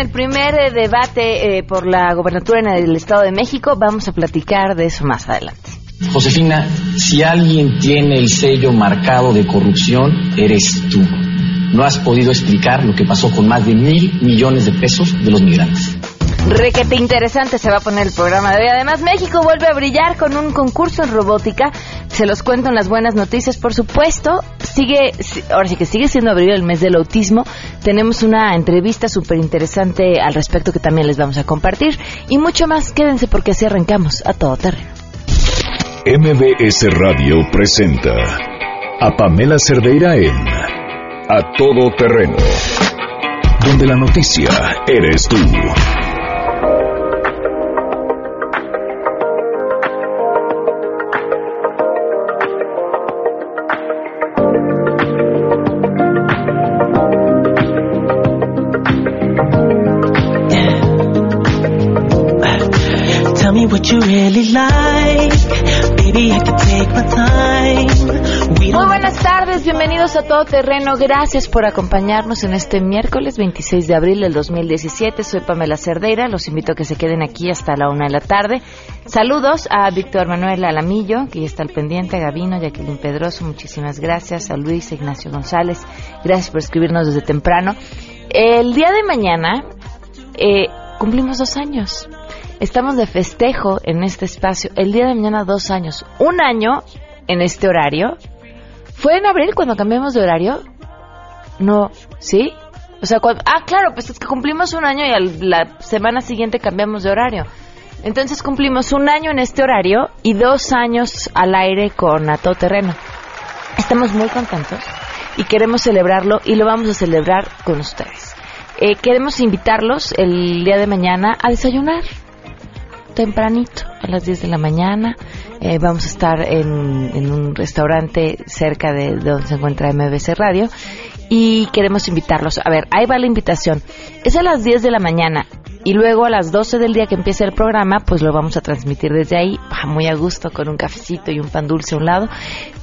el primer eh, debate eh, por la gobernatura en el Estado de México. Vamos a platicar de eso más adelante. Josefina, si alguien tiene el sello marcado de corrupción, eres tú. No has podido explicar lo que pasó con más de mil millones de pesos de los migrantes. Requete interesante se va a poner el programa de hoy. Además, México vuelve a brillar con un concurso en robótica. Se los cuento en las buenas noticias, por supuesto. Sigue, ahora sí que sigue siendo abril el mes del autismo. Tenemos una entrevista súper interesante al respecto que también les vamos a compartir. Y mucho más, quédense porque así arrancamos a todo terreno. MBS Radio presenta a Pamela Cerdeira en A Todo Terreno, donde la noticia eres tú. Tardes, bienvenidos a Todo Terreno. Gracias por acompañarnos en este miércoles 26 de abril del 2017. Soy Pamela Cerdeira. Los invito a que se queden aquí hasta la una de la tarde. Saludos a Víctor Manuel Alamillo, que ya está al pendiente, a Gavino, Jacqueline Pedroso, muchísimas gracias. A Luis Ignacio González, gracias por escribirnos desde temprano. El día de mañana eh, cumplimos dos años. Estamos de festejo en este espacio. El día de mañana, dos años. Un año en este horario. ¿Fue en abril cuando cambiamos de horario? No, ¿sí? O sea, cuando, ah, claro, pues es que cumplimos un año y a la semana siguiente cambiamos de horario. Entonces cumplimos un año en este horario y dos años al aire con A Todo Terreno. Estamos muy contentos y queremos celebrarlo y lo vamos a celebrar con ustedes. Eh, queremos invitarlos el día de mañana a desayunar tempranito, a las 10 de la mañana. Eh, vamos a estar en, en, un restaurante cerca de, donde se encuentra MBC Radio y queremos invitarlos. A ver, ahí va la invitación. Es a las 10 de la mañana y luego a las 12 del día que empiece el programa, pues lo vamos a transmitir desde ahí, muy a gusto, con un cafecito y un pan dulce a un lado.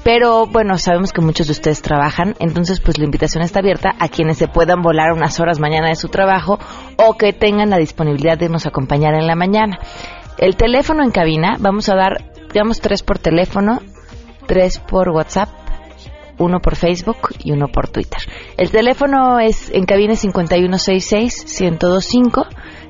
Pero bueno, sabemos que muchos de ustedes trabajan, entonces pues la invitación está abierta a quienes se puedan volar unas horas mañana de su trabajo o que tengan la disponibilidad de nos acompañar en la mañana. El teléfono en cabina, vamos a dar, digamos, tres por teléfono, tres por WhatsApp, uno por Facebook y uno por Twitter. El teléfono es en cabina 5166-1025.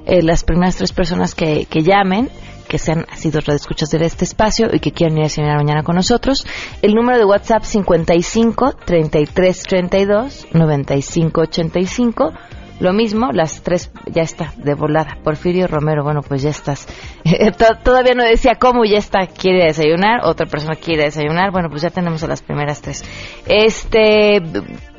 Eh, las primeras tres personas que, que llamen que sean sido redescuchas de este espacio y que quieran ir a cenar mañana con nosotros. El número de WhatsApp 55 33 32 95 85 lo mismo, las tres, ya está, de volada. Porfirio Romero, bueno, pues ya estás. Todavía no decía cómo, ya está, quiere desayunar, otra persona quiere desayunar, bueno, pues ya tenemos a las primeras tres. Este,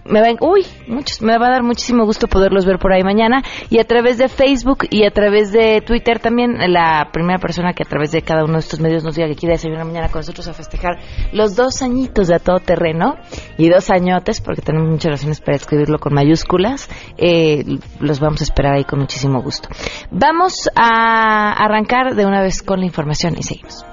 me ven, uy, muchos, me va a dar muchísimo gusto poderlos ver por ahí mañana. Y a través de Facebook y a través de Twitter también la primera persona que a través de cada uno de estos medios nos diga que quiere desayunar mañana con nosotros a festejar los dos añitos de a todo terreno y dos añotes porque tenemos muchas razones para escribirlo con mayúsculas eh, los vamos a esperar ahí con muchísimo gusto. Vamos a arrancar de una vez con la información y seguimos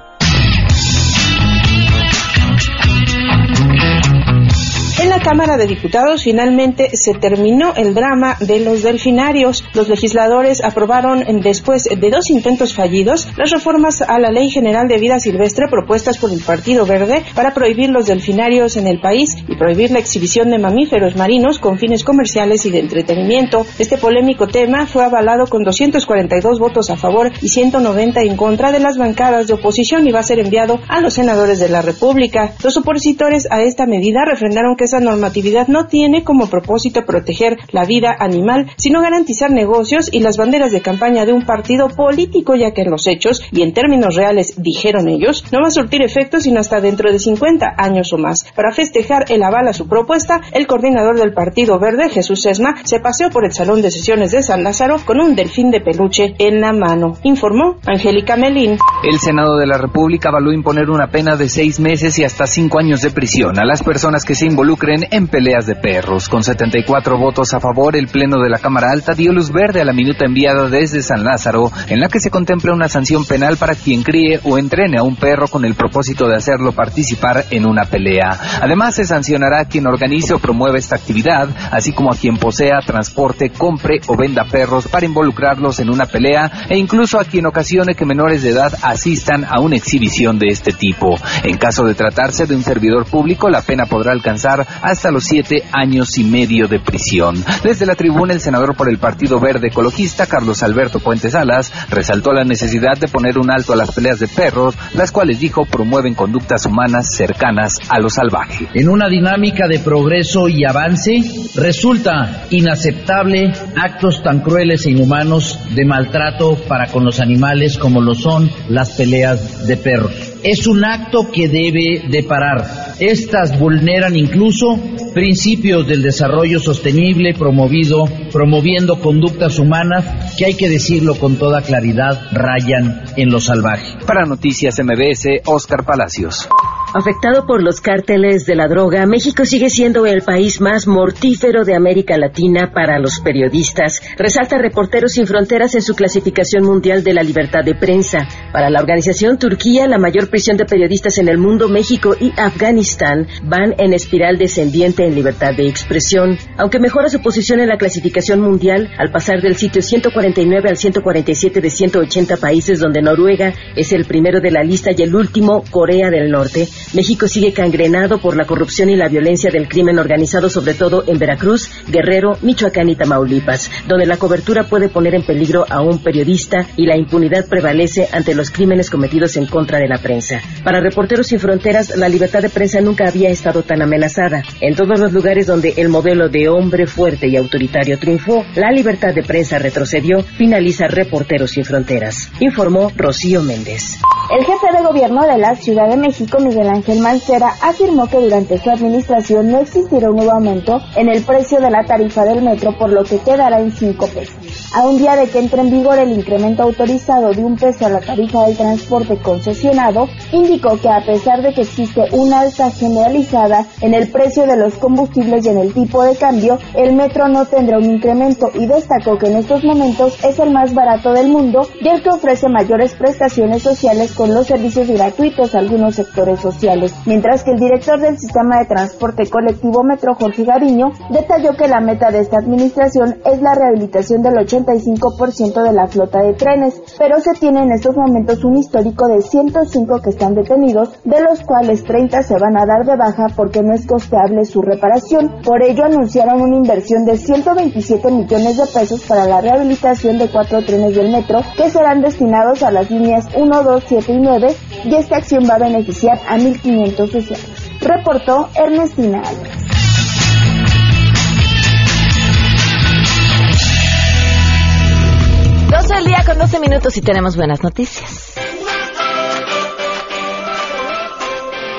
En la Cámara de Diputados finalmente se terminó el drama de los delfinarios. Los legisladores aprobaron después de dos intentos fallidos las reformas a la Ley General de Vida Silvestre propuestas por el Partido Verde para prohibir los delfinarios en el país y prohibir la exhibición de mamíferos marinos con fines comerciales y de entretenimiento. Este polémico tema fue avalado con 242 votos a favor y 190 en contra de las bancadas de oposición y va a ser enviado a los senadores de la República. Los opositores a esta medida refrendaron que esa normatividad no tiene como propósito proteger la vida animal, sino garantizar negocios y las banderas de campaña de un partido político, ya que en los hechos y en términos reales, dijeron ellos, no va a surtir efecto sino hasta dentro de 50 años o más. Para festejar el aval a su propuesta, el coordinador del Partido Verde, Jesús Esma, se paseó por el Salón de Sesiones de San Lázaro con un delfín de peluche en la mano, informó Angélica Melín. El Senado de la República avaló imponer una pena de seis meses y hasta cinco años de prisión a las personas que se involucren participen en peleas de perros. Con 74 votos a favor, el Pleno de la Cámara Alta dio luz verde a la minuta enviada desde San Lázaro, en la que se contempla una sanción penal para quien críe o entrene a un perro con el propósito de hacerlo participar en una pelea. Además, se sancionará a quien organice o promueva esta actividad, así como a quien posea, transporte, compre o venda perros para involucrarlos en una pelea e incluso a quien ocasione que menores de edad asistan a una exhibición de este tipo. En caso de tratarse de un servidor público, la pena podrá alcanzar hasta los siete años y medio de prisión. Desde la tribuna, el senador por el Partido Verde Ecologista, Carlos Alberto Puentes Salas, resaltó la necesidad de poner un alto a las peleas de perros, las cuales dijo promueven conductas humanas cercanas a lo salvaje. En una dinámica de progreso y avance, resulta inaceptable actos tan crueles e inhumanos de maltrato para con los animales como lo son las peleas de perros. Es un acto que debe de parar. Estas vulneran incluso principios del desarrollo sostenible promovido, promoviendo conductas humanas que hay que decirlo con toda claridad, rayan en lo salvaje. Para Noticias MBS, Oscar Palacios. Afectado por los cárteles de la droga, México sigue siendo el país más mortífero de América Latina para los periodistas, resalta Reporteros Sin Fronteras en su clasificación mundial de la libertad de prensa. Para la organización Turquía, la mayor prisión de periodistas en el mundo, México y Afganistán van en espiral descendiente en libertad de expresión. Aunque mejora su posición en la clasificación mundial al pasar del sitio 149 al 147 de 180 países, donde Noruega es el primero de la lista y el último, Corea del Norte, México sigue cangrenado por la corrupción y la violencia del crimen organizado, sobre todo en Veracruz, Guerrero, Michoacán y Tamaulipas, donde la cobertura puede poner en peligro a un periodista y la impunidad prevalece ante los crímenes cometidos en contra de la prensa. Para Reporteros Sin Fronteras, la libertad de prensa nunca había estado tan amenazada. En todos los lugares donde el modelo de hombre fuerte y autoritario triunfó, la libertad de prensa retrocedió, finaliza Reporteros Sin Fronteras. Informó Rocío Méndez. El jefe de gobierno de la Ciudad de México, Miguel Ángel Mancera, afirmó que durante su administración no existirá un nuevo aumento en el precio de la tarifa del metro, por lo que quedará en 5 pesos. A un día de que entre en vigor el incremento autorizado de un peso a la tarifa del transporte concesionado, indicó que a pesar de que existe una alza generalizada en el precio de los combustibles y en el tipo de cambio, el metro no tendrá un incremento y destacó que en estos momentos es el más barato del mundo y el que ofrece mayores prestaciones sociales con los servicios gratuitos a algunos sectores sociales, mientras que el director del sistema de transporte colectivo Metro, Jorge Gariño, detalló que la meta de esta administración es la rehabilitación del 85% de la flota de trenes, pero se tiene en estos momentos un histórico de 105 que están detenidos, de los cuales 30 se van a dar de baja porque no es costeable su reparación. Por ello anunciaron una inversión de 127 millones de pesos para la rehabilitación de cuatro trenes del metro que serán destinados a las líneas 1, 2, 7 y 9 y esta acción va a beneficiar a 1.500 usuarios. Reportó Ernestina Álvarez. Dos del día con 12 minutos y tenemos buenas noticias.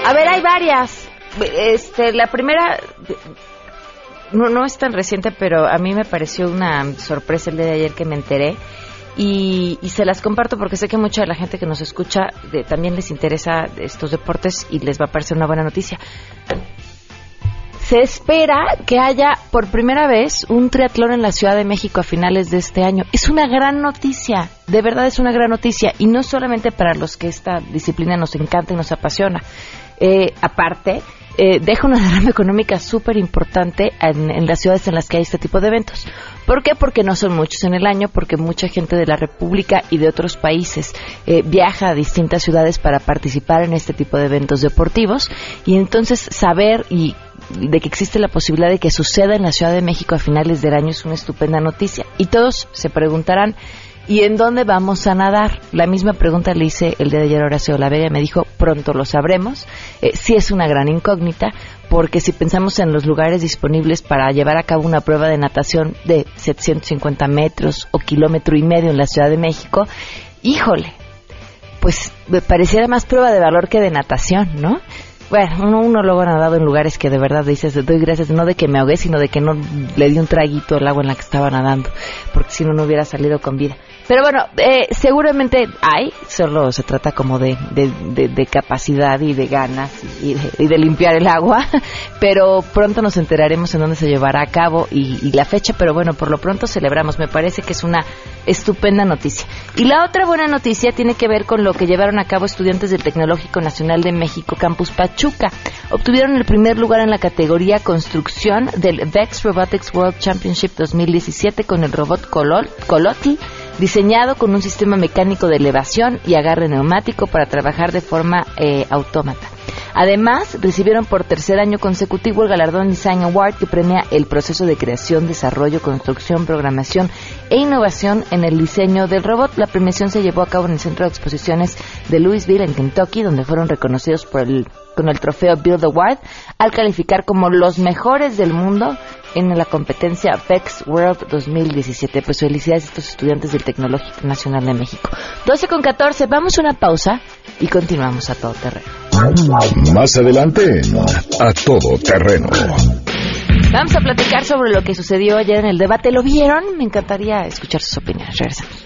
A ver, hay varias. Este, la primera no, no es tan reciente, pero a mí me pareció una sorpresa el día de ayer que me enteré y, se las comparto porque sé que mucha de la gente que nos escucha también les interesa estos deportes y les va a parecer una buena noticia. Se espera que haya por primera vez un triatlón en la Ciudad de México a finales de este año. Es una gran noticia, de verdad es una gran noticia y no solamente para los que esta disciplina nos encanta y nos apasiona. Eh, aparte, eh, deja una derrama económica súper importante en, las ciudades en las que hay este tipo de eventos. ¿Por qué? Porque no son muchos en el año, porque mucha gente de la República y de otros países eh, viaja a distintas ciudades para participar en este tipo de eventos deportivos y entonces saber y de que existe la posibilidad de que suceda en la Ciudad de México a finales del año es una estupenda noticia. Y todos se preguntarán, ¿Y en dónde vamos a nadar? La misma pregunta le hice el día de ayer a Horacio Vega. Me dijo, pronto lo sabremos. Eh, sí es una gran incógnita, porque si pensamos en los lugares disponibles para llevar a cabo una prueba de natación de 750 metros o kilómetro y medio en la Ciudad de México, híjole, pues me pareciera más prueba de valor que de natación, ¿no? Bueno, uno, luego ha nadado en lugares que de verdad dices, doy gracias, no de que me ahogué, sino de que no le di un traguito al agua en la que estaba nadando, porque si no, no hubiera salido con vida. Pero bueno, eh, seguramente hay, solo se trata como de, de, capacidad y de ganas y de, limpiar el agua, pero pronto nos enteraremos en dónde se llevará a cabo y, la fecha, pero bueno, por lo pronto celebramos, me parece que es una estupenda noticia. Y la otra buena noticia tiene que ver con lo que llevaron a cabo estudiantes del Tecnológico Nacional de México, Campus Pachuca. Obtuvieron el primer lugar en la categoría construcción del VEX Robotics World Championship 2017 con el robot Coloti diseñado con un sistema mecánico de elevación y agarre neumático para trabajar de forma eh, autómata. Además, recibieron por tercer año consecutivo el galardón Design Award que premia el proceso de creación, desarrollo, construcción, programación e innovación en el diseño del robot. La premiación se llevó a cabo en el Centro de Exposiciones de Louisville, en Kentucky, donde fueron reconocidos por el, con el trofeo Build Award al calificar como los mejores del mundo en la competencia VEX World 2017. Pues felicidades a estos estudiantes del Tecnológico Nacional de México. 12 con 14, vamos a una pausa y continuamos a todo terreno. Más adelante, a todo terreno. Vamos a platicar sobre lo que sucedió ayer en el debate. ¿Lo vieron? Me encantaría escuchar sus opiniones. Regresamos.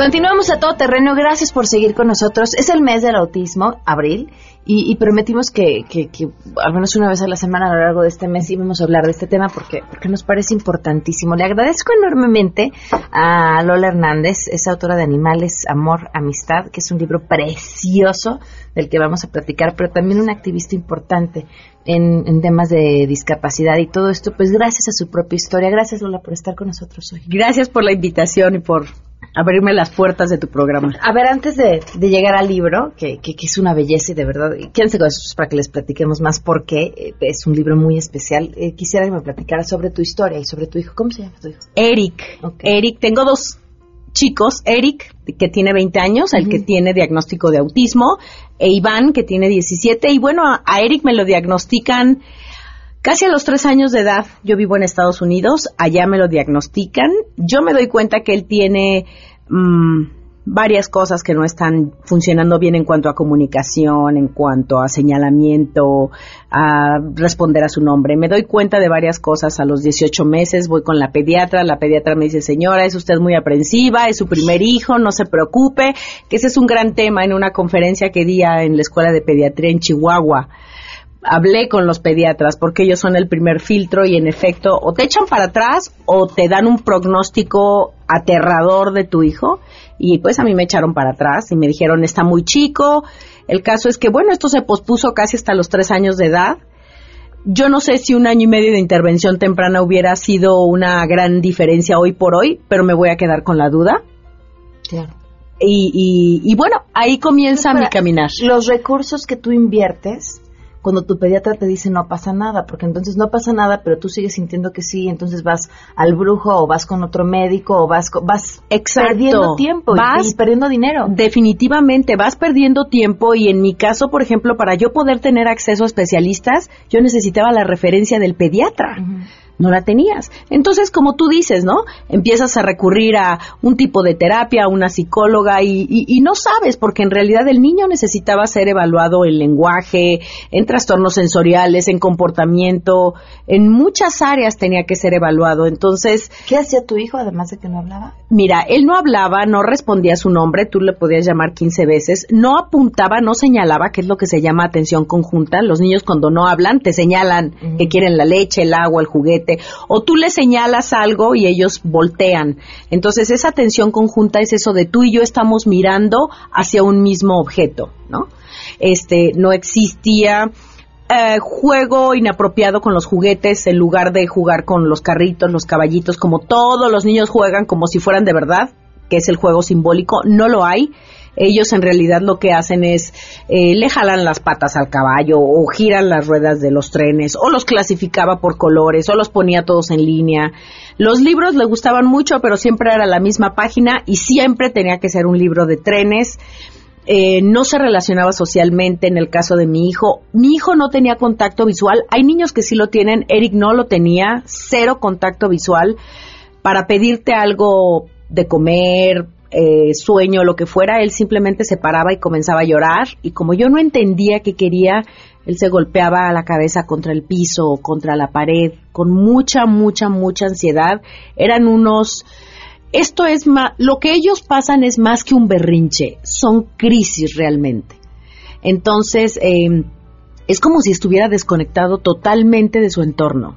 Continuamos a todo terreno. Gracias por seguir con nosotros. Es el mes del autismo, abril, y, prometimos que, al menos una vez a la semana a lo largo de este mes íbamos a hablar de este tema porque, porque nos parece importantísimo. Le agradezco enormemente a Lola Hernández, es autora de Animales, Amor, Amistad, que es un libro precioso del que vamos a platicar, pero también un activista importante en, en, temas de discapacidad y todo esto, pues gracias a su propia historia. Gracias Lola por estar con nosotros hoy. Gracias por la invitación y por abrirme las puertas de tu programa. A ver, antes de, llegar al libro, que, que, es una belleza y de verdad, quédense con eso para que les platiquemos más porque eh, es un libro muy especial. Eh, quisiera que me platicara sobre tu historia y sobre tu hijo. ¿Cómo se llama tu hijo? Eric. Eric, tengo dos chicos, Eric, que tiene 20 años, el que tiene diagnóstico de autismo, e Iván, que tiene 17. Y bueno, a Eric me lo diagnostican Casi a los tres años de edad, yo vivo en Estados Unidos, allá me lo diagnostican. Yo me doy cuenta que él tiene mm, varias cosas que no están funcionando bien en cuanto a comunicación, en cuanto a señalamiento, a responder a su nombre. Me doy cuenta de varias cosas a los 18 meses, voy con la pediatra, la pediatra me dice, señora, es usted muy aprensiva, es su primer hijo, no se preocupe, que ese es un gran tema en una conferencia que di en la Escuela de Pediatría en Chihuahua hablé con los pediatras porque ellos son el primer filtro y en efecto o te echan para atrás o te dan un pronóstico aterrador de tu hijo y pues a mí me echaron para atrás y me dijeron está muy chico. El caso es que bueno, esto se pospuso casi hasta los tres años de edad. Yo no sé si un año y medio de intervención temprana hubiera sido una gran diferencia hoy por hoy, pero me voy a quedar con la duda. Claro. Y, y, bueno, ahí comienza mi caminar. Los recursos que tú inviertes cuando tu pediatra te dice no pasa nada, porque entonces no pasa nada, pero tú sigues sintiendo que sí, entonces vas al brujo o vas con otro médico o vas vas perdiendo tiempo vas, y, perdiendo dinero. Definitivamente vas perdiendo tiempo y en mi caso, por ejemplo, para yo poder tener acceso a especialistas, yo necesitaba la referencia del pediatra no la tenías. Entonces, como tú dices, ¿no? Empiezas a recurrir a un tipo de terapia, a una psicóloga y, y, no sabes, porque en realidad el niño necesitaba ser evaluado en lenguaje, en trastornos sensoriales, en comportamiento, en muchas áreas tenía que ser evaluado. Entonces... ¿Qué hacía tu hijo además de que no hablaba? Mira, él no hablaba, no respondía a su nombre, tú le podías llamar 15 veces, no apuntaba, no señalaba, que es lo que se llama atención conjunta. Los niños cuando no hablan te señalan que quieren la leche, el agua, el juguete O tú le señalas algo y ellos voltean. Entonces, esa atención conjunta es eso de tú y yo estamos mirando hacia un mismo objeto, ¿no? Este, no existía eh, juego inapropiado con los juguetes en lugar de jugar con los carritos, los caballitos, como todos los niños juegan como si fueran de verdad, que es el juego simbólico, no lo hay. Ellos en realidad lo que hacen es eh, le jalan las patas al caballo o giran las ruedas de los trenes o los clasificaba por colores o los ponía todos en línea. Los libros le gustaban mucho, pero siempre era la misma página y siempre tenía que ser un libro de trenes. Eh, no se relacionaba socialmente en el caso de mi hijo. Mi hijo no tenía contacto visual. Hay niños que sí lo tienen. Eric no lo tenía. Cero contacto visual. Para pedirte algo de comer, eh, sueño, lo que fuera, él simplemente se paraba y comenzaba a llorar. Y como yo no entendía qué quería, él se golpeaba la cabeza contra el piso o contra la pared con mucha, mucha, mucha ansiedad. Eran unos esto es más, lo que ellos pasan es más que un berrinche, son crisis realmente. Entonces, em, es como si estuviera desconectado totalmente de su entorno,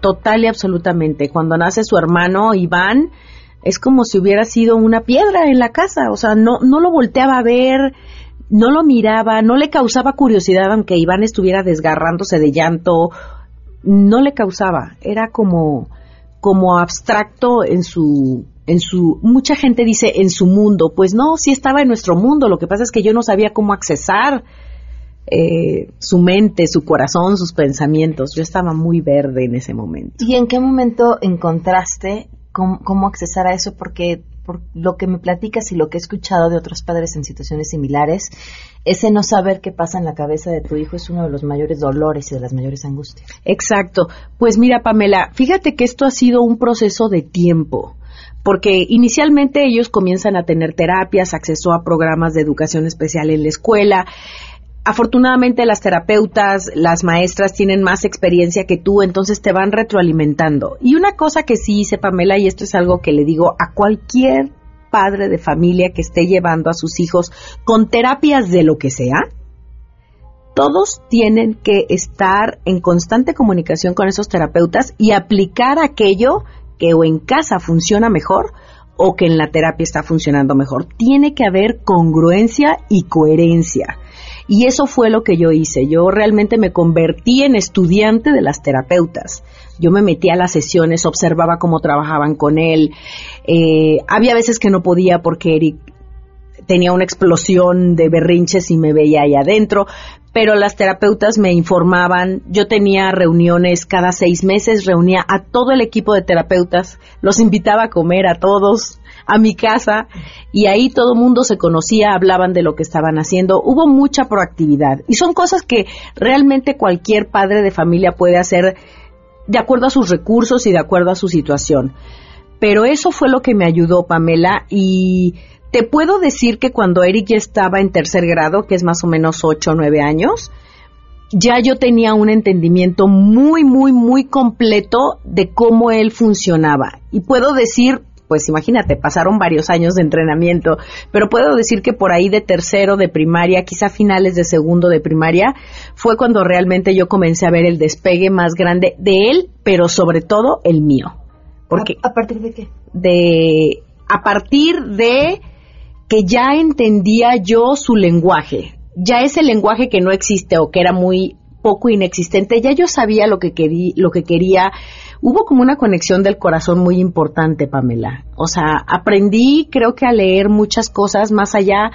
total y absolutamente. Cuando nace su hermano Iván, es como si hubiera sido una piedra en la casa, o sea, no, no lo volteaba a ver, no lo miraba, no le causaba curiosidad aunque Iván estuviera desgarrándose de llanto, no le causaba, era como como abstracto en su en su mucha gente dice en su mundo pues no sí estaba en nuestro mundo lo que pasa es que yo no sabía cómo accesar eh, su mente su corazón sus pensamientos yo estaba muy verde en ese momento. Y en qué momento encontraste cómo, cómo accesar a eso porque por lo que me platicas y lo que he escuchado de otros padres en situaciones similares, ese no saber qué pasa en la cabeza de tu hijo es uno de los mayores dolores y de las mayores angustias. Exacto. Pues mira, Pamela, fíjate que esto ha sido un proceso de tiempo porque inicialmente ellos comienzan a tener terapias, acceso a programas de educación especial en la escuela, afortunadamente las terapeutas, las maestras tienen más experiencia que tú, entonces te van retroalimentando. Y una cosa que sí hice, Pamela, y esto es algo que le digo a cualquier padre de familia que esté llevando a sus hijos con terapias de lo que sea, todos tienen que estar en constante comunicación con esos terapeutas y aplicar aquello que o en casa funciona mejor o que en la terapia está funcionando mejor. Tiene que haber congruencia y coherencia. Y eso fue lo que yo hice. Yo realmente me convertí en estudiante de las terapeutas. Yo me metí a las sesiones, observaba cómo trabajaban con él. Eh, había veces que no podía porque Eric tenía una explosión de berrinches y me veía ahí adentro, pero las terapeutas me informaban, yo tenía reuniones cada seis meses, reunía a todo el equipo de terapeutas, los invitaba a comer a todos, a mi casa y ahí todo mundo se conocía, hablaban de lo que estaban haciendo. Hubo mucha proactividad y son cosas que realmente cualquier padre de familia puede hacer de acuerdo a sus recursos y de acuerdo a su situación. Pero eso fue lo que me ayudó, Pamela, y te puedo decir que cuando Eric ya estaba en tercer grado, que es más o menos ocho o nueve años, ya yo tenía un entendimiento muy, muy, muy completo de cómo él funcionaba. Y puedo decir pues imagínate, pasaron varios años de entrenamiento, pero puedo decir que por ahí de tercero de primaria, quizá finales de segundo de primaria, fue cuando realmente yo comencé a ver el despegue más grande de él, pero sobre todo el mío. Porque, ¿A, partir de qué? De, a partir de que ya entendía yo su lenguaje, ya ese lenguaje que no existe o que era muy poco inexistente, ya yo sabía lo que, quería, lo que quería hubo como una conexión del corazón muy importante, Pamela. O sea, aprendí creo que a leer muchas cosas más allá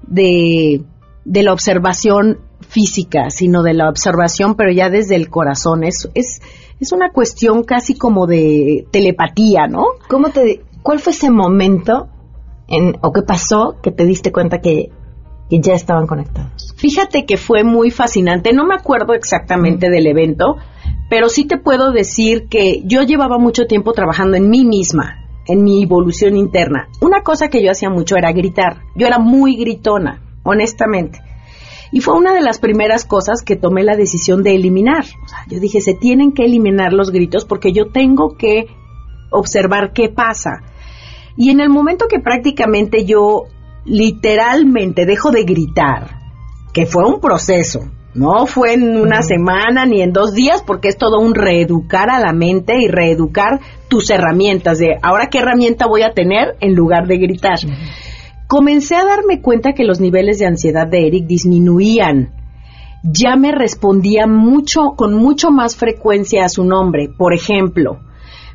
de, de la observación física, sino de la observación, pero ya desde el corazón. Es, es, es una cuestión casi como de telepatía, ¿no? ¿Cómo te, ¿Cuál fue ese momento en, o qué pasó que te diste cuenta que, que ya estaban conectados? Fíjate que fue muy fascinante. No me acuerdo exactamente del evento, pero sí te puedo decir que yo llevaba mucho tiempo trabajando en mí misma, en mi evolución interna. Una cosa que yo hacía mucho era gritar. Yo era muy gritona, honestamente. Y fue una de las primeras cosas que tomé la decisión de eliminar. yo dije, se tienen que eliminar los gritos porque yo tengo que observar qué pasa. Y en el momento que prácticamente yo literalmente dejo de gritar, que fue un proceso, No fue en una semana ni en dos días, porque es todo un reeducar a la mente y reeducar tus herramientas de ahora qué herramienta voy a tener en lugar de gritar. Comencé a darme cuenta que los niveles de ansiedad de Eric disminuían. Ya me respondía mucho, con mucho más frecuencia a su nombre. Por ejemplo,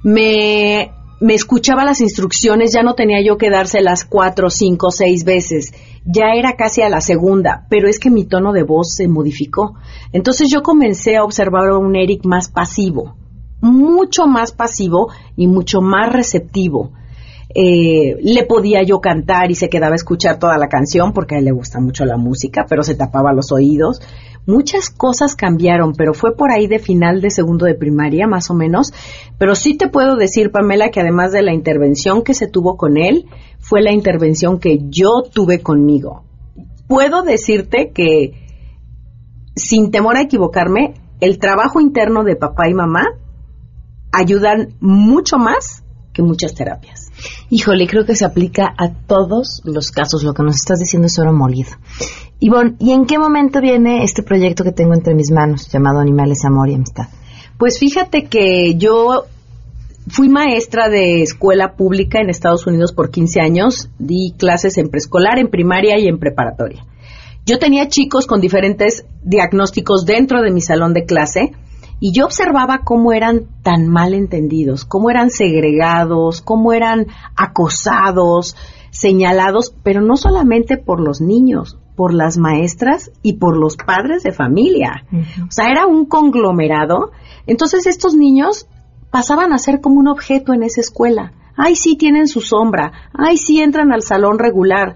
me, me escuchaba las instrucciones, ya no tenía yo que dárselas cuatro, cinco, seis veces ya era casi a la segunda, pero es que mi tono de voz se modificó. Entonces yo comencé a observar a un Eric más pasivo, mucho más pasivo y mucho más receptivo. Eh, le podía yo cantar y se quedaba a escuchar toda la canción porque a él le gusta mucho la música, pero se tapaba los oídos. Muchas cosas cambiaron, pero fue por ahí de final de segundo de primaria, más o menos. Pero sí te puedo decir, Pamela, que además de la intervención que se tuvo con él, fue la intervención que yo tuve conmigo. Puedo decirte que, sin temor a equivocarme, el trabajo interno de papá y mamá ayudan mucho más que muchas terapias. Híjole, creo que se aplica a todos los casos. Lo que nos estás diciendo es oro molido. Ivonne, ¿y en qué momento viene este proyecto que tengo entre mis manos llamado Animales, Amor y Amistad? Pues fíjate que yo fui maestra de escuela pública en Estados Unidos por 15 años, di clases en preescolar, en primaria y en preparatoria. Yo tenía chicos con diferentes diagnósticos dentro de mi salón de clase y yo observaba cómo eran tan mal entendidos, cómo eran segregados, cómo eran acosados, señalados, pero no solamente por los niños, por las maestras y por los padres de familia. O sea, era un conglomerado. Entonces estos niños pasaban a ser como un objeto en esa escuela. Ay, sí tienen su sombra. Ay, sí entran al salón regular.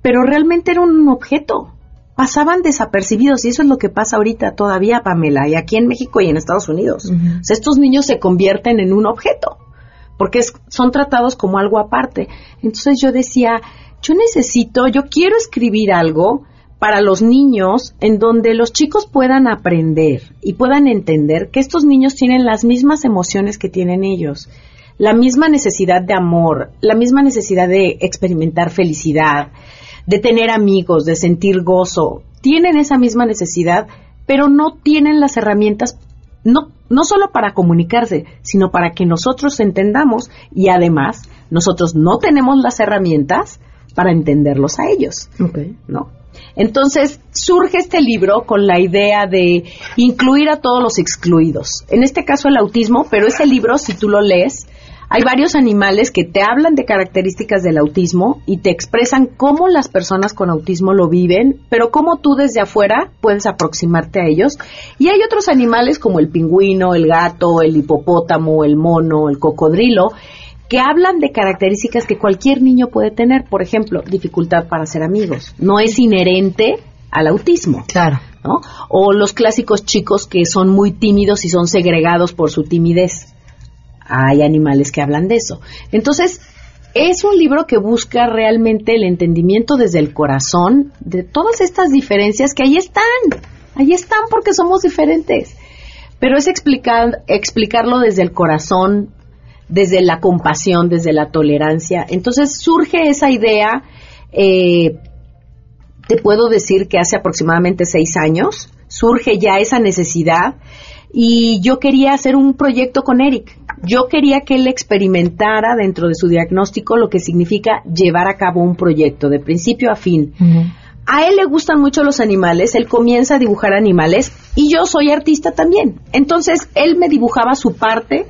Pero realmente era un objeto. Pasaban desapercibidos y eso es lo que pasa ahorita todavía, Pamela, y aquí en México y en Estados Unidos. o sea, estos niños se convierten en un objeto porque son tratados como algo aparte. Entonces yo decía, yo necesito, yo quiero escribir algo para los niños en donde los chicos puedan aprender y puedan entender que estos niños tienen las mismas emociones que tienen ellos, la misma necesidad de amor, la misma necesidad de experimentar felicidad, de tener amigos, de sentir gozo. Tienen esa misma necesidad, pero no tienen las herramientas no, no solo para comunicarse, sino para que nosotros entendamos y además nosotros no tenemos las herramientas para entenderlos a ellos. ¿No? Entonces surge este libro con la idea de incluir a todos los excluidos. En este caso el autismo, pero ese libro, si tú lo lees, hay varios animales que te hablan de características del autismo y te expresan cómo las personas con autismo lo viven, pero cómo tú desde afuera puedes aproximarte a ellos. Y hay otros animales como el pingüino, el gato, el hipopótamo, el mono, el cocodrilo, que hablan de características que cualquier niño puede tener, por ejemplo, dificultad para ser amigos. No es inherente al autismo. Claro. ¿no? O los clásicos chicos que son muy tímidos y son segregados por su timidez. Hay animales que hablan de eso. Entonces, es un libro que busca realmente el entendimiento desde el corazón de todas estas diferencias que ahí están. Ahí están porque somos diferentes. Pero es explicar, explicarlo desde el corazón, desde la compasión, desde la tolerancia. Entonces surge esa idea, eh, te puedo decir que hace aproximadamente seis años, surge ya esa necesidad y yo quería hacer un proyecto con Eric. Yo quería que él experimentara dentro de su diagnóstico lo que significa llevar a cabo un proyecto de principio a fin. A él le gustan mucho los animales, él comienza a dibujar animales y yo soy artista también. Entonces él me dibujaba su parte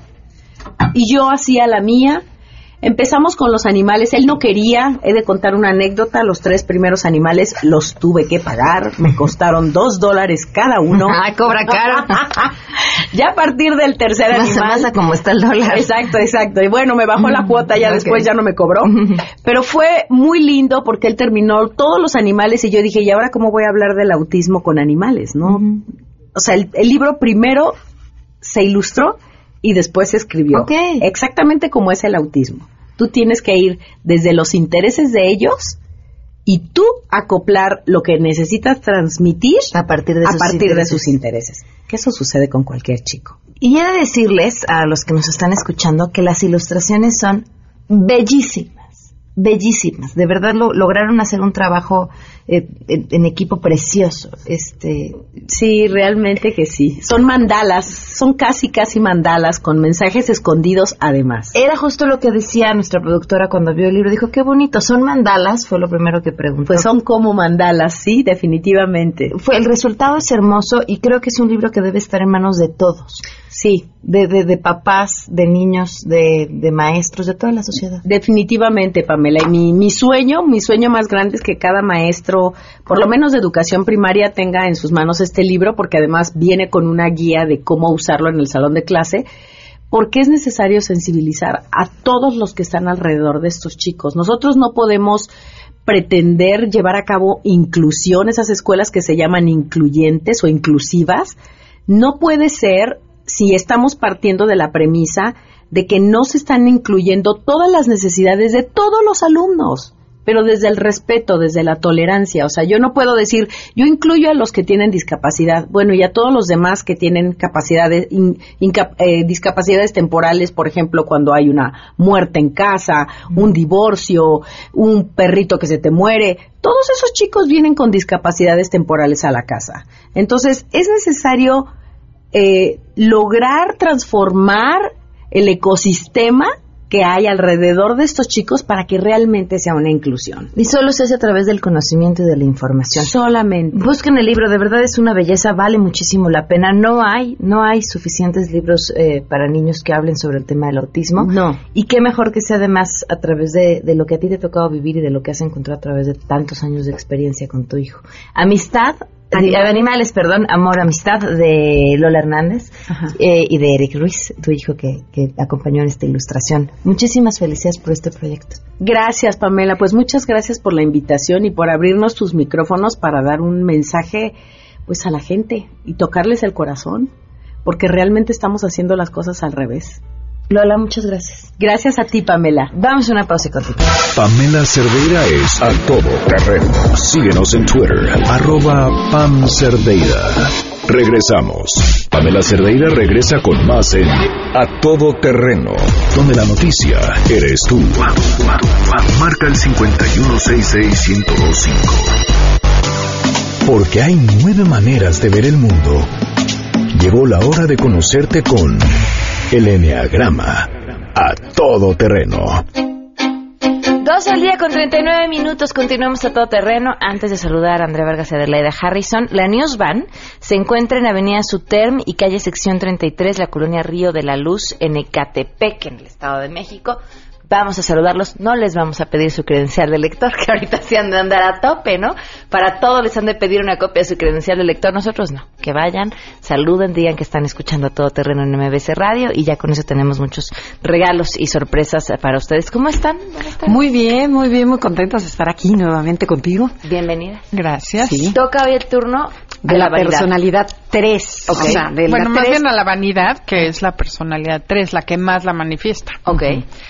y yo hacía la mía. Empezamos con los animales, él no quería, he de contar una anécdota, los tres primeros animales los tuve que pagar, me costaron dos dólares cada uno. Ah, cobra caro. ya a partir del tercer animal. Más como está el dólar. Exacto, exacto. Y bueno, me bajó la cuota, ya después ya no me cobró. Pero fue muy lindo porque él terminó todos los animales y yo dije, ¿y ahora cómo voy a hablar del autismo con animales? ¿No? O sea, el, el libro primero se ilustró y después se escribió. Exactamente como es el autismo. Tú tienes que ir desde los intereses de ellos y tú acoplar lo que necesitas transmitir a partir de, a sus, partir intereses. de sus intereses. Que eso sucede con cualquier chico. Y he de decirles a los que nos están escuchando que las ilustraciones son bellísimas. Bellísimas. De verdad lo, lograron hacer un trabajo eh, en, en equipo precioso. Este, Sí, realmente que sí. Son mandalas, son casi, casi mandalas con mensajes escondidos además. Era justo lo que decía nuestra productora cuando vio el libro. Dijo, qué bonito, son mandalas, fue lo primero que preguntó. Pues son como mandalas, sí, definitivamente. Fue, el resultado es hermoso y creo que es un libro que debe estar en manos de todos. Sí, De, papás, de niños, de, de maestros, de toda la sociedad. definitivamente, Pamela. Y mi, mi sueño, mi sueño más grande es que cada maestro, por lo menos de educación primaria, tenga en sus manos este libro, porque además viene con una guía de cómo usarlo en el salón de clase. Porque es necesario sensibilizar a todos los que están alrededor de estos chicos. Nosotros no podemos pretender llevar a cabo inclusión, esas escuelas que se llaman incluyentes o inclusivas, no puede ser si estamos partiendo de la premisa de que no se están incluyendo todas las necesidades de todos los alumnos, pero desde el respeto, desde la tolerancia. O sea, yo no puedo decir, yo incluyo a los que tienen discapacidad, bueno, y a todos los demás que tienen capacidades, in- inca- eh, discapacidades temporales, por ejemplo, cuando hay una muerte en casa, un divorcio, un perrito que se te muere. Todos esos chicos vienen con discapacidades temporales a la casa. Entonces, es necesario eh, lograr transformar el ecosistema que hay alrededor de estos chicos para que realmente sea una inclusión. Y solo se hace a través del conocimiento y de la información. Solamente. Busquen el libro, de verdad es una belleza, vale muchísimo la pena. No hay, no hay suficientes libros eh, para niños que hablen sobre el tema del autismo. No. Y qué mejor que sea además a través de, de lo que a ti te ha tocado vivir y de lo que has encontrado a través de tantos años de experiencia con tu hijo. Amistad, de- animales, perdón, amor, amistad de Lola Hernández eh, y de Eric Ruiz, tu hijo que, que acompañó en esta ilustración. Muchísimas felicidades por este proyecto. Gracias, Pamela. Pues muchas gracias por la invitación y por abrirnos tus micrófonos para dar un mensaje pues a la gente y tocarles el corazón, porque realmente estamos haciendo las cosas al revés. Lola, muchas gracias. Gracias a ti, Pamela. Vamos a una pausa continuamos. Pamela Cerdeira es a todo terreno. Síguenos en Twitter, arroba Pam Cerdeira. Regresamos. Pamela Cerdeira regresa con más en A Todo Terreno, donde la noticia eres tú. Marca el 5166125. Porque hay nueve maneras de ver el mundo. Llegó la hora de conocerte con el Enneagrama. A Todo Terreno. Dos al día con 39 minutos. Continuamos a todo terreno. Antes de saludar a Andrea Vargas y Adelaida Harrison, la News Van se encuentra en Avenida Suterm y calle Sección 33, la colonia Río de la Luz, en Ecatepec, en el Estado de México. Vamos a saludarlos. No les vamos a pedir su credencial de lector, que ahorita se han de andar a tope, ¿no? Para todos les han de pedir una copia de su credencial de lector. Nosotros no. Que vayan, saluden, digan que están escuchando a todo terreno en MBC Radio y ya con eso tenemos muchos regalos y sorpresas para ustedes. ¿Cómo están? Muy bien, muy bien, muy contentos de estar aquí nuevamente contigo. Bienvenida. Gracias. Toca hoy el turno De la, personalidad 3. Ok. O sea, de bueno, la más 3. bien a la vanidad, que es la personalidad 3, la que más la manifiesta. Ok.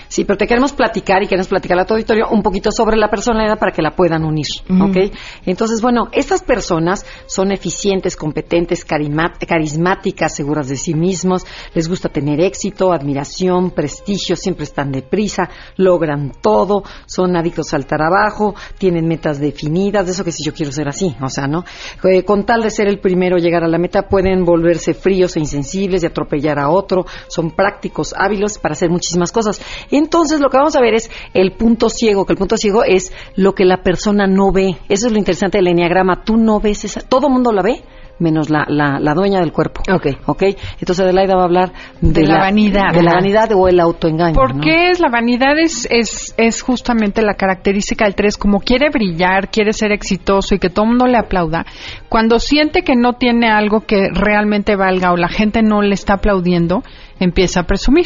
Sí, pero te queremos platicar y queremos platicar a tu auditorio un poquito sobre la personalidad para que la puedan unir, ¿ok? Entonces, bueno, estas personas son eficientes, competentes, carismáticas, seguras de sí mismos, les gusta tener éxito, admiración, prestigio, siempre están deprisa, logran todo, son adictos al trabajo, tienen metas definidas, de eso que si yo quiero ser así, o sea, ¿no? Eh, con tal de ser el primero a llegar a la meta, pueden volverse fríos e insensibles, de atropellar a otro, son prácticos, hábiles para hacer muchísimas cosas. Entonces, lo que vamos a ver es el punto ciego, que el punto ciego es lo que la persona no ve. Eso es lo interesante del enneagrama. Tú no ves esa, todo mundo la ve, menos la, la, la dueña del cuerpo. Ok. Ok. Entonces, Adelaida va a hablar de, De la vanidad. De la vanidad o el autoengaño. ¿Por ¿no? qué es la vanidad? Es, es, es justamente la característica del 3, como quiere brillar, quiere ser exitoso y que todo el mundo le aplauda. Cuando siente que no tiene algo que realmente valga o la gente no le está aplaudiendo, empieza a presumir.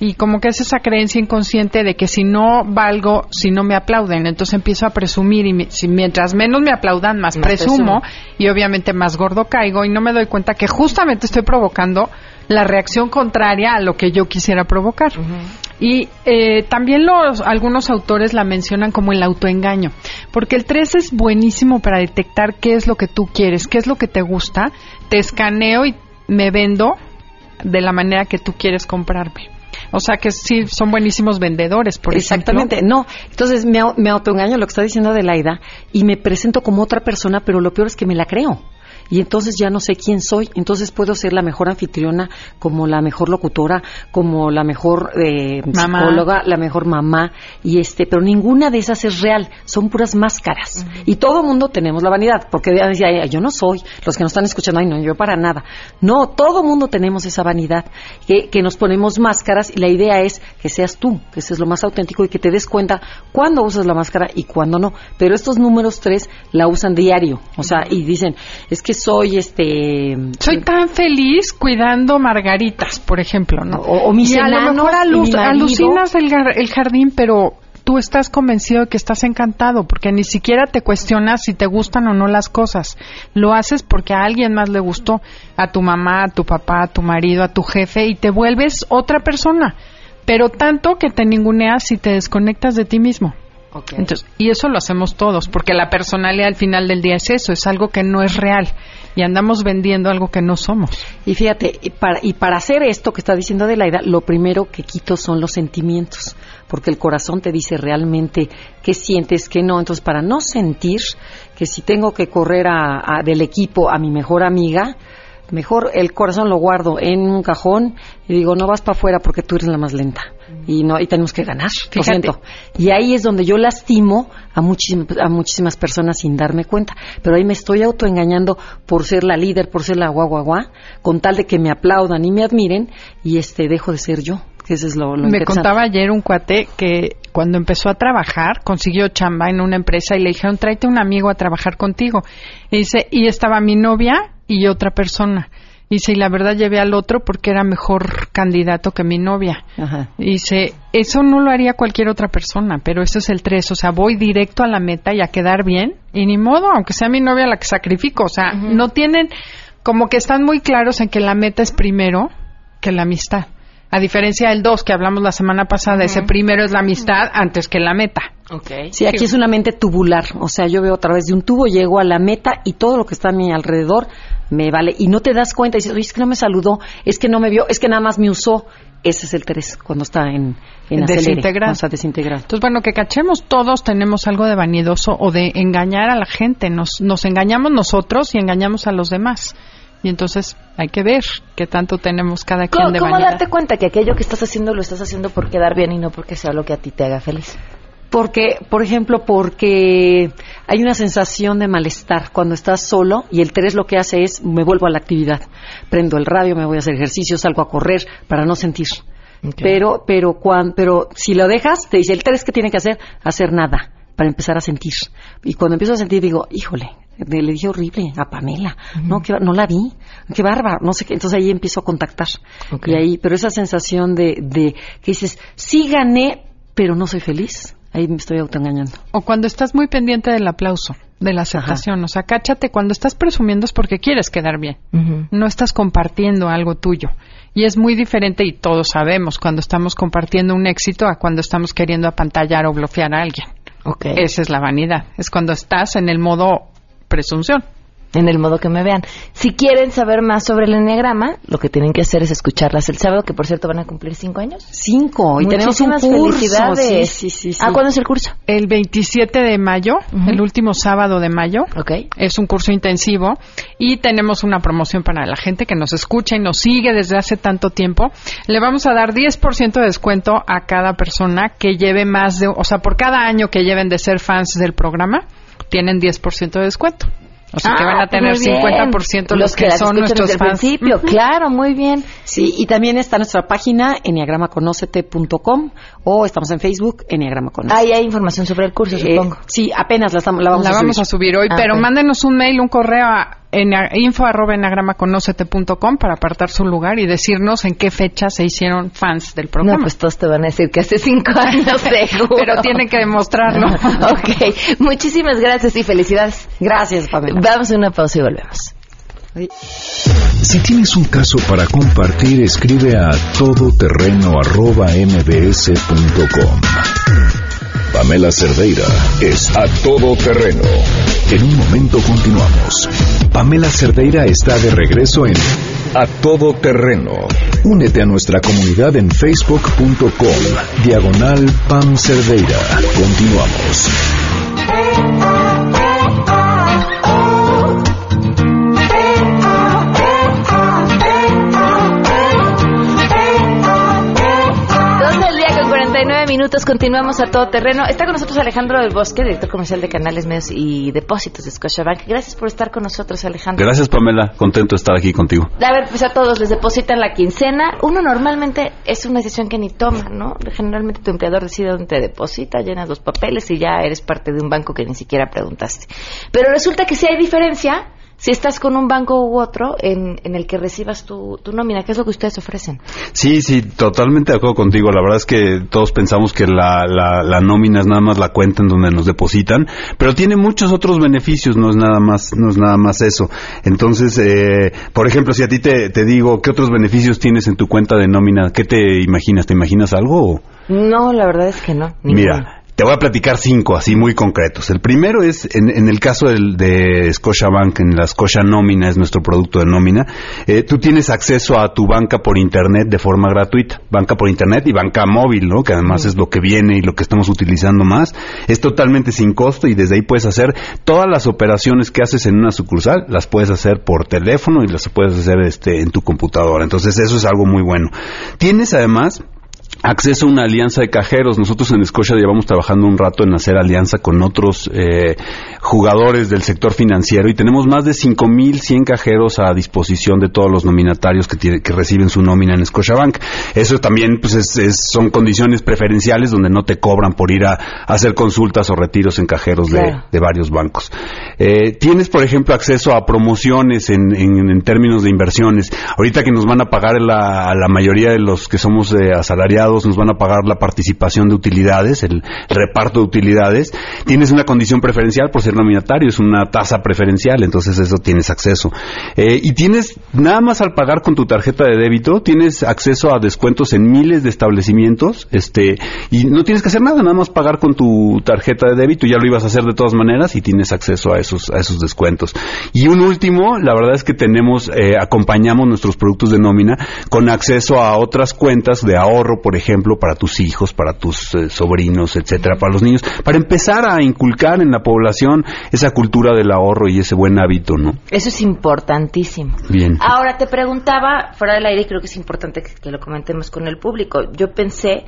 Y como que es esa creencia inconsciente de que si no valgo, si no me aplauden, entonces empiezo a presumir y mi- si mientras menos me aplaudan, más, Más presumo presumo. y obviamente más gordo caigo y no me doy cuenta que justamente estoy provocando la reacción contraria a lo que yo quisiera provocar. Y eh, también los, algunos autores la mencionan como el autoengaño, porque el 3 es buenísimo para detectar qué es lo que tú quieres, qué es lo que te gusta, te escaneo y me vendo de la manera que tú quieres comprarme. O sea que sí, son buenísimos vendedores, por Exactamente, no. Entonces me, me autoengaño lo que está diciendo Adelaida y me presento como otra persona, pero lo peor es que me la creo. Y entonces ya no sé quién soy. Entonces puedo ser la mejor anfitriona, como la mejor locutora, como la mejor eh, Mamá. psicóloga, la mejor mamá. Y este, pero ninguna de esas es real. Son puras máscaras. Y todo mundo tenemos la vanidad, porque decía, "Ay, yo no soy. Los que nos están escuchando, ay, no, yo para nada. No, todo mundo tenemos esa vanidad, que, que nos ponemos máscaras y la idea es que seas tú, que seas lo más auténtico y que te des cuenta cuándo usas la máscara y cuándo no. Pero estos números tres la usan diario, o sea, y dicen, es que soy este... Soy tan feliz cuidando margaritas, por ejemplo, ¿no? O, o mis y a lo mejor alu- mi alucinas el, el jardín, pero tú estás convencido de que estás encantado, porque ni siquiera te cuestionas si te gustan o no las cosas. Lo haces porque a alguien más le gustó, a tu mamá, a tu papá, a tu marido, a tu jefe, y te vuelves otra persona. Pero tanto que te ninguneas y te desconectas de ti mismo. Entonces, y eso lo hacemos todos, porque la personalidad al final del día es eso, es algo que no es real y andamos vendiendo algo que no somos. Y fíjate, y para, y para hacer esto que está diciendo Adelaida, lo primero que quito son los sentimientos, porque el corazón te dice realmente qué sientes, qué no. Entonces, para no sentir que si tengo que correr a- a- del equipo a mi mejor amiga, mejor el corazón lo guardo en un cajón y digo, no vas para afuera porque tú eres la más lenta. Y no y tenemos que ganar, lo Fíjate. siento. Y ahí es donde yo lastimo a, muchísimas a muchísimas personas sin darme cuenta. Pero ahí me estoy autoengañando por ser la líder, por ser la guau, guau, guau, con tal de que me aplaudan y me admiren y este dejo de ser yo. Que eso es lo, lo Me contaba ayer un cuate que cuando empezó a trabajar consiguió chamba en una empresa y le dijeron, tráete un amigo a trabajar contigo. Y dice, y estaba mi novia y otra persona. Y dice, y la verdad llevé al otro porque era mejor candidato que mi novia. Ajá. Y Dice, eso no lo haría cualquier otra persona, pero eso es el tres, o sea, voy directo a la meta y a quedar bien, y ni modo, aunque sea mi novia la que sacrifico, o sea, no tienen, como que están muy claros en que la meta es primero que la amistad. A diferencia del dos que hablamos la semana pasada, ese primero es la amistad antes que la meta. Sí, aquí es una mente tubular. O sea, yo veo a través de un tubo, llego a la meta y todo lo que está a mi alrededor me vale. Y no te das cuenta y dices, oye, es que no me saludó, es que no me vio, es que nada más me usó. Ese es el tres, cuando está en, en o sea, desintegrado. Entonces, bueno, que cachemos todos tenemos algo de vanidoso o de engañar a la gente. Nos, nos engañamos nosotros y engañamos a los demás. Y entonces hay que ver qué tanto tenemos cada quien ¿Cómo, de cómo vanidad. darte cuenta que aquello que estás haciendo lo estás haciendo por quedar bien y no porque sea lo que a ti te haga feliz? Porque, por ejemplo, porque hay una sensación de malestar cuando estás solo y el tres lo que hace es me vuelvo a la actividad. Prendo el radio, me voy a hacer ejercicio, salgo a correr para no sentir. Pero, pero, cuan- pero si lo dejas, te dice el tres que tiene que hacer, hacer nada para empezar a sentir. Y cuando empiezo a sentir digo, híjole, le dije horrible a Pamela, no, que, no la vi, qué bárbaro, no sé qué. Entonces ahí empiezo a contactar. Y ahí, pero esa sensación de, de que dices, sí gané, pero no soy feliz. Ahí me estoy autoengañando. O cuando estás muy pendiente del aplauso, de la aceptación. O sea, cáchate, cuando estás presumiendo es porque quieres quedar bien. No estás compartiendo algo tuyo. Y es muy diferente, y todos sabemos, cuando estamos compartiendo un éxito a cuando estamos queriendo apantallar o bloquear a alguien. Esa es la vanidad. Es cuando estás en el modo presunción. En el modo que me vean. Si quieren saber más sobre el enneagrama, lo que tienen que hacer es escucharlas el sábado, que por cierto van a cumplir cinco años. Cinco, y tenemos un Muchísimas curso. felicidades. Sí, sí, sí, sí. ¿Ah, cuándo es el curso? El 27 de mayo, el último sábado de mayo. Es un curso intensivo y tenemos una promoción para la gente que nos escucha y nos sigue desde hace tanto tiempo. Le vamos a dar 10% de descuento a cada persona que lleve más de, o sea, por cada año que lleven de ser fans del programa, tienen 10% de descuento. O sea, que Ah, van a tener muy bien. 50% los, que las son nuestros desde el fans. principio. Claro, muy bien. Sí, y también está nuestra página enneagramaconocete.com o estamos en Facebook enneagramaconocete. Ahí hay información sobre el curso, supongo. Sí, apenas la, estamos- la vamos, la a, vamos subir. a subir hoy, Ah, pero ok. mándenos un mail, un correo a ena- info arroba enagramaconocete.com para apartar su lugar y decirnos en qué fecha se hicieron fans del programa. No, pues todos te van a decir que hace cinco años, seguro. Pero tienen que demostrarlo. ok, muchísimas gracias y felicidades. Gracias, Pamela. Vamos a una pausa y volvemos. Si tienes un caso para compartir, escribe a todoterreno.mbs.com. Pamela Cerdeira es a todo terreno. En un momento continuamos. Pamela Cerdeira está de regreso en A Todo Terreno. Únete a nuestra comunidad en facebook.com. Diagonal Pam Cerdeira. Continuamos. Minutos, continuamos a todo terreno. Está con nosotros Alejandro del Bosque, director comercial de Canales Medios y Depósitos de Scotiabank. Gracias por estar con nosotros, Alejandro. Gracias, Pamela. Contento de estar aquí contigo. A ver, pues a todos les depositan la quincena. Uno normalmente es una decisión que ni toma, ¿no? Generalmente tu empleador decide dónde te deposita, llenas los papeles y ya eres parte de un banco que ni siquiera preguntaste. Pero resulta que si hay diferencia si estás con un banco u otro en, en el que recibas tu, tu, nómina, ¿qué es lo que ustedes ofrecen? Sí, sí, totalmente de acuerdo contigo. La verdad es que todos pensamos que la, la, la, nómina es nada más la cuenta en donde nos depositan, pero tiene muchos otros beneficios, no es nada más, no es nada más eso. Entonces, eh, por ejemplo, si a ti te, te digo, ¿qué otros beneficios tienes en tu cuenta de nómina? ¿Qué te imaginas? ¿Te imaginas algo? No, la verdad es que no. Mira, te voy a platicar cinco, así muy concretos. El primero es, en, en el caso del, de Scotiabank, en la Scotia Nómina, es nuestro producto de nómina, eh, tú tienes acceso a tu banca por Internet de forma gratuita. Banca por Internet y banca móvil, ¿no? Que además es lo que viene y lo que estamos utilizando más. Es totalmente sin costo y desde ahí puedes hacer todas las operaciones que haces en una sucursal, las puedes hacer por teléfono y las puedes hacer este, en tu computadora. Entonces eso es algo muy bueno. Tienes además acceso a una alianza de cajeros. Nosotros en Escocia llevamos trabajando un rato en hacer alianza con otros eh, jugadores del sector financiero y tenemos más de 5.100 cajeros a disposición de todos los nominatarios que, tiene, que reciben su nómina en Scotiabank. Eso también pues es, son condiciones preferenciales donde no te cobran por ir a, hacer consultas o retiros en cajeros claro. de, de, varios bancos. Eh, tienes, por ejemplo, acceso a promociones en, en, en, términos de inversiones. Ahorita que nos van a pagar la, la mayoría de los que somos eh, asalariados nos van a pagar la participación de utilidades, el reparto de utilidades, tienes una condición preferencial por ser nominatario, es una tasa preferencial, entonces eso tienes acceso. Eh, y tienes, nada más al pagar con tu tarjeta de débito, tienes acceso a descuentos en miles de establecimientos, este, y no tienes que hacer nada, nada más pagar con tu tarjeta de débito, ya lo ibas a hacer de todas maneras y tienes acceso a esos, a esos descuentos. Y un último, la verdad es que tenemos, eh, acompañamos nuestros productos de nómina con acceso a otras cuentas de ahorro, por ejemplo, para tus hijos, para tus eh, sobrinos, etcétera, para los niños, para empezar a inculcar en la población esa cultura del ahorro y ese buen hábito, ¿no? Eso es importantísimo. Bien. Ahora te preguntaba, fuera del aire, creo que es importante que, que lo comentemos con el público. Yo pensé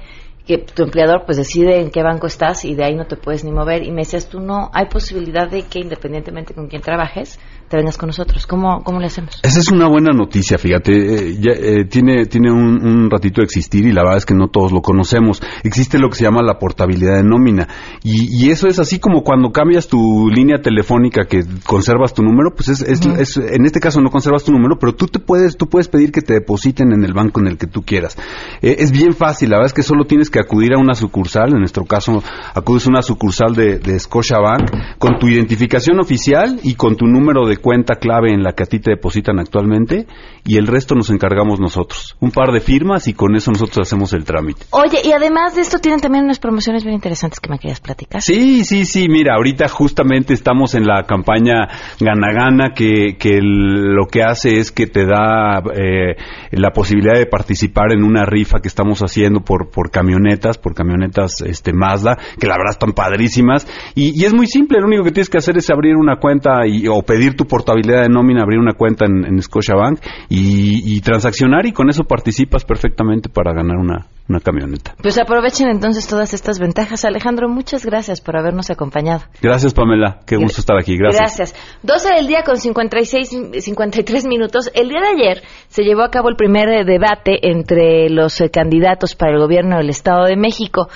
que tu empleador pues decide en qué banco estás y de ahí no te puedes ni mover y me decías tú no hay posibilidad de que independientemente con quién trabajes te vengas con nosotros. Cómo cómo le hacemos esa es una buena noticia fíjate. Eh, ya, eh, tiene tiene un, un, ratito de existir y la verdad es que no todos lo conocemos. Existe lo que se llama la portabilidad de nómina. Y, y eso es así como cuando cambias tu línea telefónica que conservas tu número pues es, es, uh -huh. es, en este caso no conservas tu número pero tú te puedes tú puedes pedir que te depositen en el banco en el que tú quieras. Eh, es bien fácil la verdad es que solo tienes que acudir a una sucursal, en nuestro caso acudes a una sucursal de, de Scotiabank con tu identificación oficial y con tu número de cuenta clave en la que a ti te depositan actualmente y el resto nos encargamos nosotros. Un par de firmas y con eso nosotros hacemos el trámite. Oye, y además de esto tienen también unas promociones bien interesantes que me querías platicar. Sí, sí, sí, mira, ahorita justamente estamos en la campaña Gana Gana que, que el, lo que hace es que te da eh, la posibilidad de participar en una rifa que estamos haciendo por, por camionetas, por camionetas este Mazda, que la verdad están padrísimas. Y, y, es muy simple, lo único que tienes que hacer es abrir una cuenta y, o pedir tu portabilidad de nómina, abrir una cuenta en, en Scotiabank y, y transaccionar y con eso participas perfectamente para ganar una, una camioneta. Pues aprovechen entonces todas estas ventajas. Alejandro, muchas gracias por habernos acompañado. Gracias, Pamela. Qué gusto estar aquí. Gracias. Gracias. 12 del día con 56, 53 minutos. El día de ayer se llevó a cabo el primer debate entre los eh, candidatos para el gobierno del Estado de México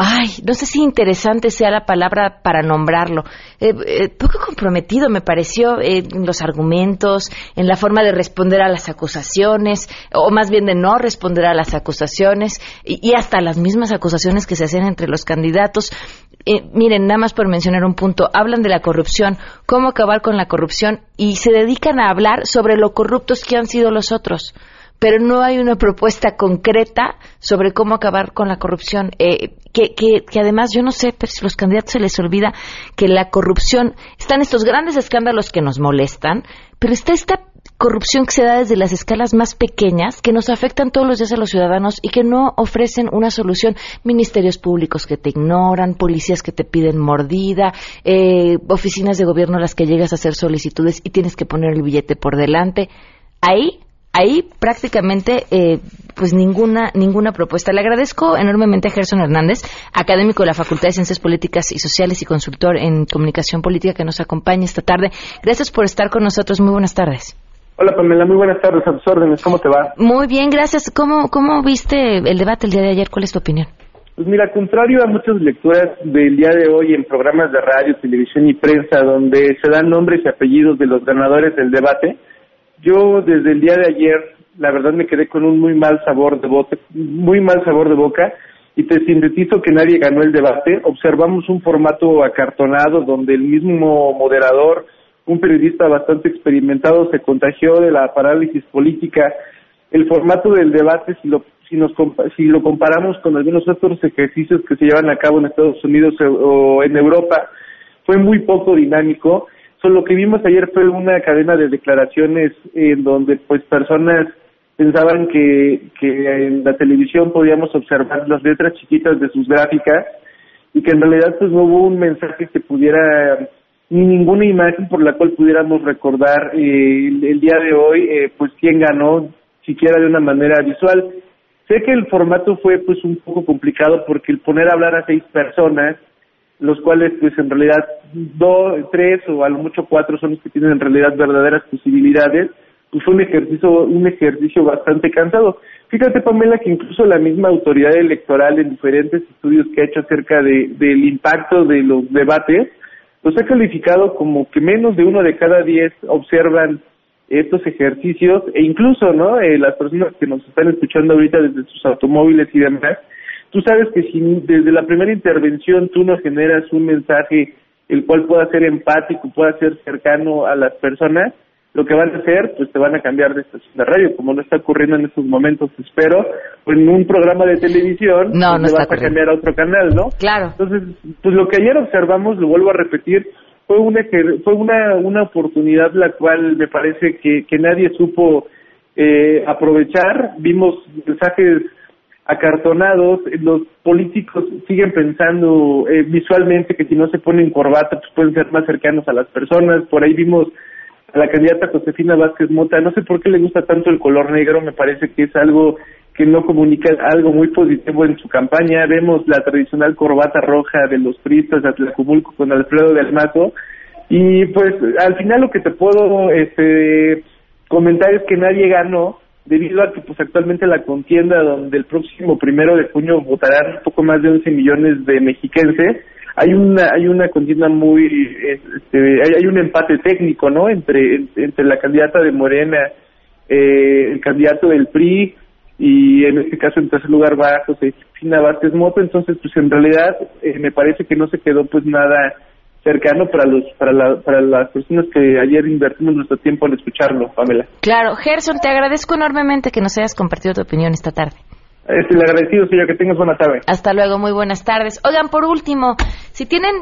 ay, no sé si interesante sea la palabra para nombrarlo, eh, eh, poco comprometido me pareció eh, en los argumentos, en la forma de responder a las acusaciones, o más bien de no responder a las acusaciones, y, y hasta las mismas acusaciones que se hacen entre los candidatos. miren, nada más por mencionar un punto, hablan de la corrupción, cómo acabar con la corrupción, y se dedican a hablar sobre lo corruptos que han sido los otros pero no hay una propuesta concreta sobre cómo acabar con la corrupción. Eh, que, que, que, además, yo no sé, pero si los candidatos se les olvida que la corrupción, están estos grandes escándalos que nos molestan, pero está esta corrupción que se da desde las escalas más pequeñas, que nos afectan todos los días a los ciudadanos y que no ofrecen una solución. Ministerios públicos que te ignoran, policías que te piden mordida, eh, oficinas de gobierno a las que llegas a hacer solicitudes y tienes que poner el billete por delante. Ahí ahí prácticamente eh, pues ninguna ninguna propuesta. Le agradezco enormemente a Gerson Hernández, académico de la Facultad de Ciencias Políticas y Sociales y consultor en comunicación política que nos acompaña esta tarde. Gracias por estar con nosotros. Muy buenas tardes. Hola Pamela, muy buenas tardes a tus órdenes. ¿Cómo te va? Muy bien, gracias. ¿Cómo, cómo viste el debate el día de ayer? ¿Cuál es tu opinión? Pues mira, contrario a muchas lecturas del día de hoy en programas de radio, televisión y prensa donde se dan nombres y apellidos de los ganadores del debate, yo desde el día de ayer, la verdad me quedé con un muy mal sabor de boca, muy mal sabor de boca y te sintetizo que nadie ganó el debate. Observamos un formato acartonado donde el mismo moderador, un periodista bastante experimentado, se contagió de la parálisis política. El formato del debate, si lo si nos si lo comparamos con algunos otros ejercicios que se llevan a cabo en Estados Unidos o en Europa, fue muy poco dinámico lo que vimos ayer fue una cadena de declaraciones en donde pues personas pensaban que, que en la televisión podíamos observar las letras chiquitas de sus gráficas y que en realidad pues no hubo un mensaje que pudiera ni ninguna imagen por la cual pudiéramos recordar eh, el, día de hoy eh, pues quién ganó siquiera de una manera visual. Sé que el formato fue pues un poco complicado porque el poner a hablar a seis personas los cuales pues en realidad dos, tres o a lo mucho cuatro son los que tienen en realidad verdaderas posibilidades, pues fue un ejercicio, un ejercicio bastante cansado. Fíjate Pamela que incluso la misma autoridad electoral en diferentes estudios que ha hecho acerca de, del impacto de los debates, los ha calificado como que menos de uno de cada diez observan estos ejercicios e incluso, ¿no? Eh, las personas que nos están escuchando ahorita desde sus automóviles y demás, Tú sabes que si desde la primera intervención tú no generas un mensaje el cual pueda ser empático, pueda ser cercano a las personas, lo que van a hacer, pues te van a cambiar de estación de radio, como no está ocurriendo en estos momentos, espero, en un programa de televisión, no, pues, vas a cambiar a otro canal, ¿no? Claro. Entonces, pues lo que ayer observamos, lo vuelvo a repetir, fue una fue una una oportunidad la cual me parece que, que nadie supo eh, aprovechar. Vimos mensajes acartonados, los políticos siguen pensando eh, visualmente que si no se ponen corbata pues pueden ser más cercanos a las personas, por ahí vimos a la candidata Josefina Vázquez Mota, no sé por qué le gusta tanto el color negro, me parece que es algo que no comunica algo muy positivo en su campaña, vemos la tradicional corbata roja de los priistas de Atlacomulco con Alfredo del Mato, y pues al final lo que te puedo este comentar es que nadie ganó, debido a que pues actualmente la contienda donde el próximo primero de junio votarán poco más de 11 millones de mexiquenses hay una hay una contienda muy este, hay, un empate técnico no entre entre la candidata de Morena eh, el candidato del PRI y en este caso en tercer lugar va Josefina Vázquez Moto. Entonces pues en realidad eh, me parece que no se quedó pues nada cercano para los para, la, para las personas que ayer invertimos nuestro tiempo en escucharlo, Pamela. Claro, Gerson, te agradezco enormemente que nos hayas compartido tu opinión esta tarde. Es el agradecido, señor. Que tengas buena tarde. Hasta luego, muy buenas tardes. Oigan, por último, si tienen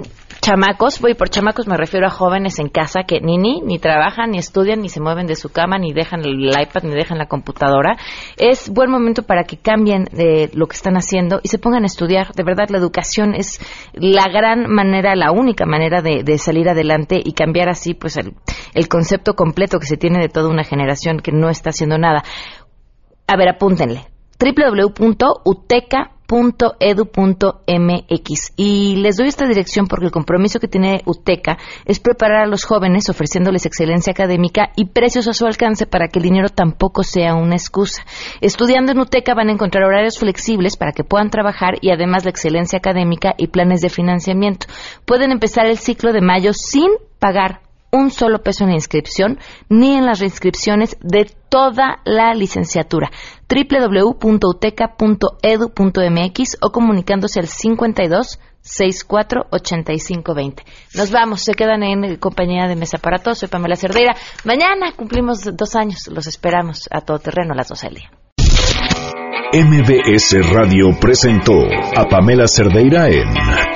chamacos, voy por chamacos me refiero a jóvenes en casa que ni ni, ni trabajan, ni estudian, ni se mueven de su cama, ni dejan el iPad, ni dejan la computadora, es buen momento para que cambien de lo que están haciendo y se pongan a estudiar. De verdad, la educación es la gran manera, la única manera de, de salir adelante y cambiar así pues el, el concepto completo que se tiene de toda una generación que no está haciendo nada. A ver, apúntenle www.uteca.edu.mx. Y les doy esta dirección porque el compromiso que tiene UTECA es preparar a los jóvenes ofreciéndoles excelencia académica y precios a su alcance para que el dinero tampoco sea una excusa. Estudiando en UTECA van a encontrar horarios flexibles para que puedan trabajar y además la excelencia académica y planes de financiamiento. Pueden empezar el ciclo de mayo sin pagar un solo peso en la inscripción ni en las reinscripciones de toda la licenciatura. www.uteca.edu.mx o comunicándose al 52 64 85 20. Nos vamos, se quedan en compañía de Mesa para Todos. Soy Pamela Cerdeira. Mañana cumplimos dos años, los esperamos a todo terreno a las 12 del día. MBS Radio presentó a Pamela Cerdeira en